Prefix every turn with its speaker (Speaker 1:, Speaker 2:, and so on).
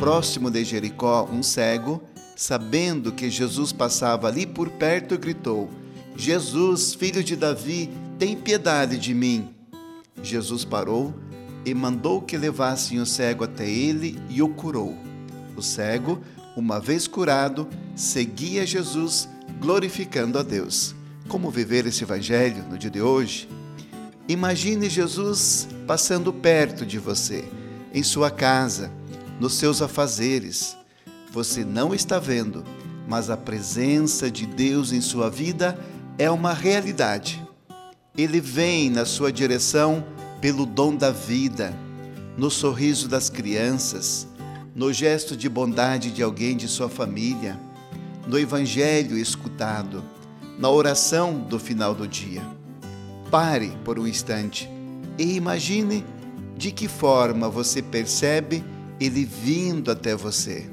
Speaker 1: próximo de Jericó um cego, sabendo que Jesus passava ali por perto, gritou: Jesus, filho de Davi, tem piedade de mim. Jesus parou e mandou que levassem o cego até ele e o curou. O cego, uma vez curado, seguia Jesus, glorificando a Deus. Como viver esse evangelho no dia de hoje? Imagine Jesus passando perto de você, em sua casa, nos seus afazeres. Você não está vendo, mas a presença de Deus em sua vida é uma realidade. Ele vem na sua direção pelo dom da vida, no sorriso das crianças, no gesto de bondade de alguém de sua família, no evangelho escutado, na oração do final do dia. Pare por um instante e imagine de que forma você percebe ele vindo até você.